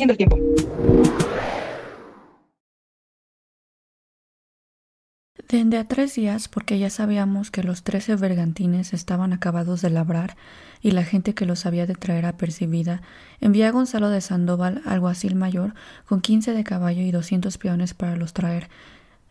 El tiempo. Desde a tres días, porque ya sabíamos que los trece bergantines estaban acabados de labrar y la gente que los había de traer apercibida, envié a Gonzalo de Sandoval, alguacil mayor, con quince de caballo y doscientos peones para los traer,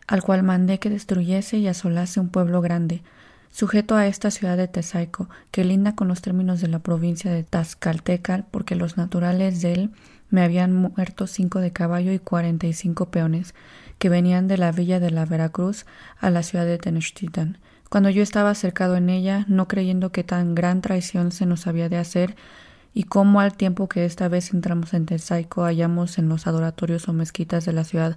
al cual mandé que destruyese y asolase un pueblo grande, sujeto a esta ciudad de Tesaico, que linda con los términos de la provincia de Tazcaltecal, porque los naturales de él me habían muerto cinco de caballo y cuarenta y cinco peones, que venían de la villa de la Veracruz a la ciudad de Tenochtitlan. Cuando yo estaba cercado en ella, no creyendo que tan gran traición se nos había de hacer, y cómo al tiempo que esta vez entramos en Tesaico hallamos en los adoratorios o mezquitas de la ciudad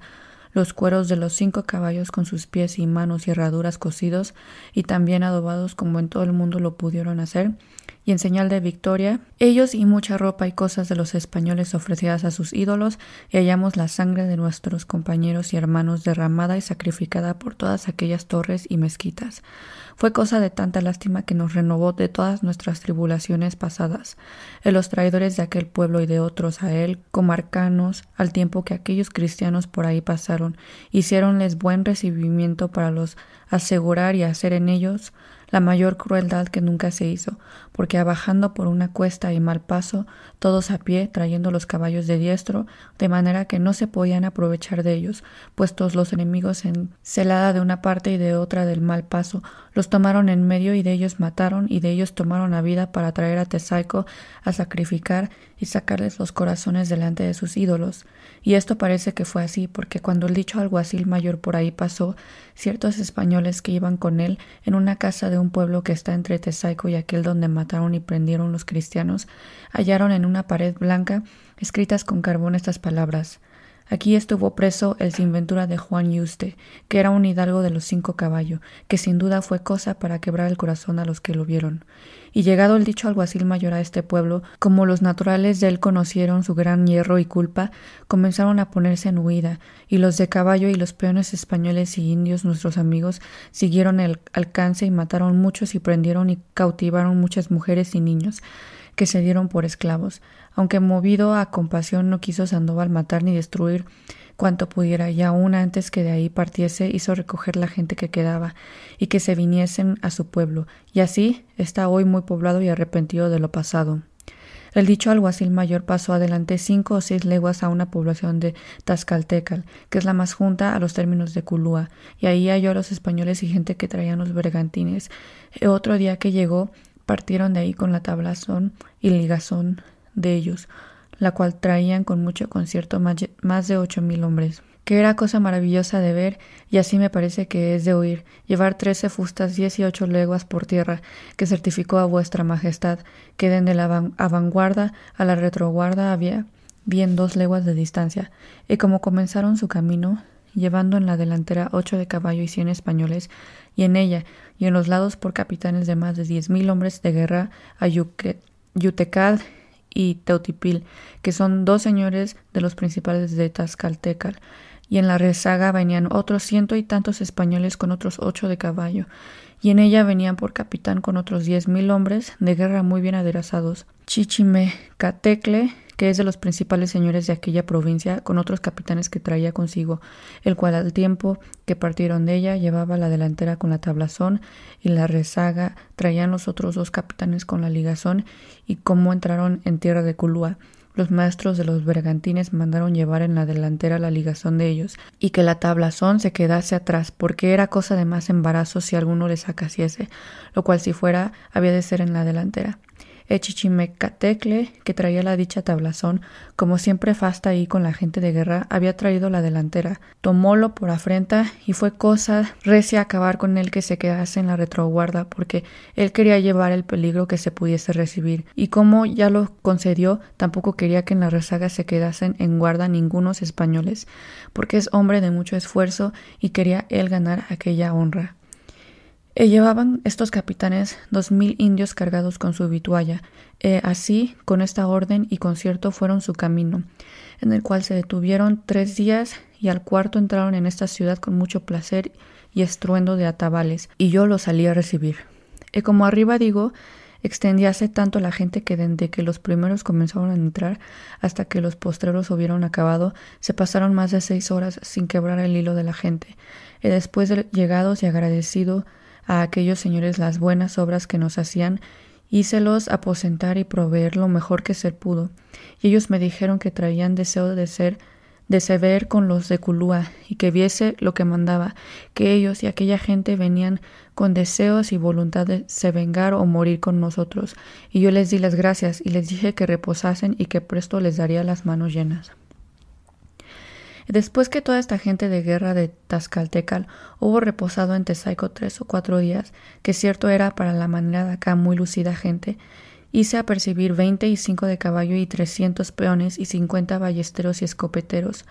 los cueros de los cinco caballos con sus pies y manos y herraduras cosidos y también adobados como en todo el mundo lo pudieron hacer, y en señal de victoria, ellos y mucha ropa y cosas de los españoles ofrecidas a sus ídolos, y hallamos la sangre de nuestros compañeros y hermanos derramada y sacrificada por todas aquellas torres y mezquitas. Fue cosa de tanta lástima que nos renovó de todas nuestras tribulaciones pasadas, en los traidores de aquel pueblo y de otros a él, como arcanos, al tiempo que aquellos cristianos por ahí pasaron, hicieronles buen recibimiento para los asegurar y hacer en ellos la mayor crueldad que nunca se hizo, porque abajando por una cuesta y mal paso, todos a pie, trayendo los caballos de diestro, de manera que no se podían aprovechar de ellos, puestos los enemigos en celada de una parte y de otra del mal paso, los tomaron en medio y de ellos mataron y de ellos tomaron la vida para traer a Tesaico a sacrificar y sacarles los corazones delante de sus ídolos. Y esto parece que fue así, porque cuando el dicho alguacil mayor por ahí pasó, ciertos españoles que iban con él en una casa de un pueblo que está entre Tesaico y aquel donde mataron y prendieron los cristianos, hallaron en una pared blanca escritas con carbón estas palabras Aquí estuvo preso el sinventura de Juan Yuste, que era un hidalgo de los cinco caballos, que sin duda fue cosa para quebrar el corazón a los que lo vieron. Y llegado el dicho alguacil mayor a este pueblo, como los naturales de él conocieron su gran hierro y culpa, comenzaron a ponerse en huida, y los de caballo y los peones españoles y indios, nuestros amigos, siguieron el alcance y mataron muchos y prendieron y cautivaron muchas mujeres y niños que se dieron por esclavos, aunque movido a compasión no quiso Sandoval matar ni destruir cuanto pudiera, y aún antes que de ahí partiese hizo recoger la gente que quedaba, y que se viniesen a su pueblo, y así está hoy muy poblado y arrepentido de lo pasado. El dicho alguacil mayor pasó adelante cinco o seis leguas a una población de Tazcaltecal, que es la más junta a los términos de Culúa, y ahí halló a los españoles y gente que traían los bergantines. E otro día que llegó, partieron de ahí con la tablazón y ligazón de ellos, la cual traían con mucho concierto más de ocho mil hombres que era cosa maravillosa de ver, y así me parece que es de oír, llevar trece fustas diez y ocho leguas por tierra, que certificó a vuestra majestad, que de la vanguardia a la retroguarda había bien dos leguas de distancia, y como comenzaron su camino, llevando en la delantera ocho de caballo y cien españoles, y en ella y en los lados por capitanes de más de diez mil hombres de guerra a Yutecal y Teutipil, que son dos señores de los principales de Tazcaltecal, y en la rezaga venían otros ciento y tantos españoles con otros ocho de caballo, y en ella venían por capitán con otros diez mil hombres de guerra muy bien aderezados. Chichime Catecle que es de los principales señores de aquella provincia, con otros capitanes que traía consigo, el cual al tiempo que partieron de ella llevaba la delantera con la tablazón y la rezaga traían los otros dos capitanes con la ligazón y como entraron en tierra de Culúa. Los maestros de los bergantines mandaron llevar en la delantera la ligazón de ellos, y que la tablazón se quedase atrás, porque era cosa de más embarazo si alguno les acaciese, lo cual si fuera había de ser en la delantera. Echichimecatecle, que traía la dicha tablazón, como siempre fasta ahí con la gente de guerra, había traído la delantera, tomólo por afrenta y fue cosa recia acabar con él que se quedase en la retroguarda, porque él quería llevar el peligro que se pudiese recibir, y como ya lo concedió, tampoco quería que en la rezaga se quedasen en guarda ningunos españoles, porque es hombre de mucho esfuerzo y quería él ganar aquella honra. E llevaban estos capitanes dos mil indios cargados con su vitualla, e así, con esta orden y concierto fueron su camino, en el cual se detuvieron tres días y al cuarto entraron en esta ciudad con mucho placer y estruendo de atabales, y yo los salí a recibir. E como arriba digo, extendíase tanto la gente que desde que los primeros comenzaron a entrar hasta que los postreros hubieron acabado, se pasaron más de seis horas sin quebrar el hilo de la gente. Y después de llegados y agradecido a aquellos señores las buenas obras que nos hacían, hícelos aposentar y proveer lo mejor que se pudo. Y ellos me dijeron que traían deseo de ser de se ver con los de Culúa y que viese lo que mandaba, que ellos y aquella gente venían con deseos y voluntad de se vengar o morir con nosotros. Y yo les di las gracias y les dije que reposasen y que presto les daría las manos llenas. Después que toda esta gente de guerra de Tazcaltecal hubo reposado en Tezaico tres o cuatro días, que cierto era para la manera de acá muy lucida gente, hice apercibir veinte y cinco de caballo y trescientos peones y cincuenta ballesteros y escopeteros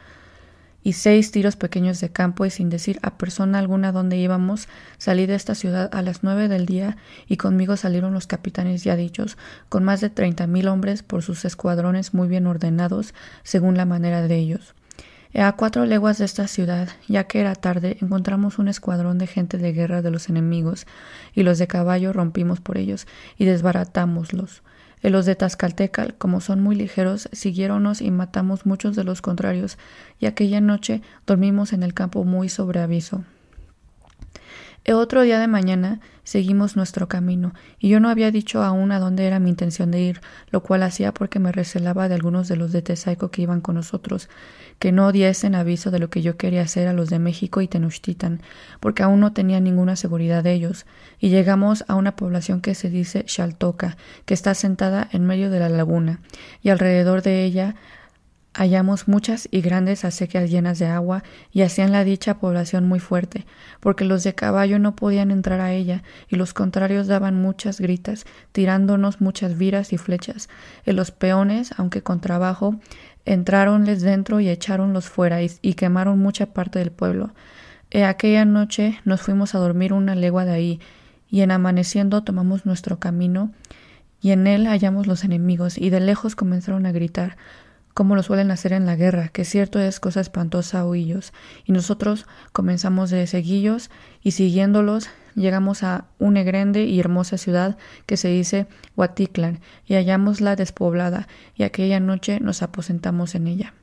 y seis tiros pequeños de campo y sin decir a persona alguna dónde íbamos, salí de esta ciudad a las nueve del día y conmigo salieron los capitanes ya dichos, con más de treinta mil hombres por sus escuadrones muy bien ordenados según la manera de ellos. A cuatro leguas de esta ciudad, ya que era tarde, encontramos un escuadrón de gente de guerra de los enemigos, y los de caballo rompimos por ellos y desbaratámoslos. Y los de Tazcaltecal, como son muy ligeros, siguiéronnos y matamos muchos de los contrarios, y aquella noche dormimos en el campo muy sobre aviso. El otro día de mañana seguimos nuestro camino, y yo no había dicho aún a dónde era mi intención de ir, lo cual hacía porque me recelaba de algunos de los de Tesaico que iban con nosotros, que no diesen aviso de lo que yo quería hacer a los de México y Tenochtitlan, porque aún no tenía ninguna seguridad de ellos, y llegamos a una población que se dice Xaltoca, que está sentada en medio de la laguna, y alrededor de ella hallamos muchas y grandes acequias llenas de agua y hacían la dicha población muy fuerte, porque los de caballo no podían entrar a ella, y los contrarios daban muchas gritas, tirándonos muchas viras y flechas, y los peones, aunque con trabajo, entráronles dentro y echáronlos fuera y, y quemaron mucha parte del pueblo. E aquella noche nos fuimos a dormir una legua de ahí, y en amaneciendo tomamos nuestro camino, y en él hallamos los enemigos, y de lejos comenzaron a gritar como lo suelen hacer en la guerra, que cierto es cosa espantosa oídos, y nosotros comenzamos de seguillos y siguiéndolos llegamos a una grande y hermosa ciudad que se dice Huaticlan, y hallámosla despoblada, y aquella noche nos aposentamos en ella.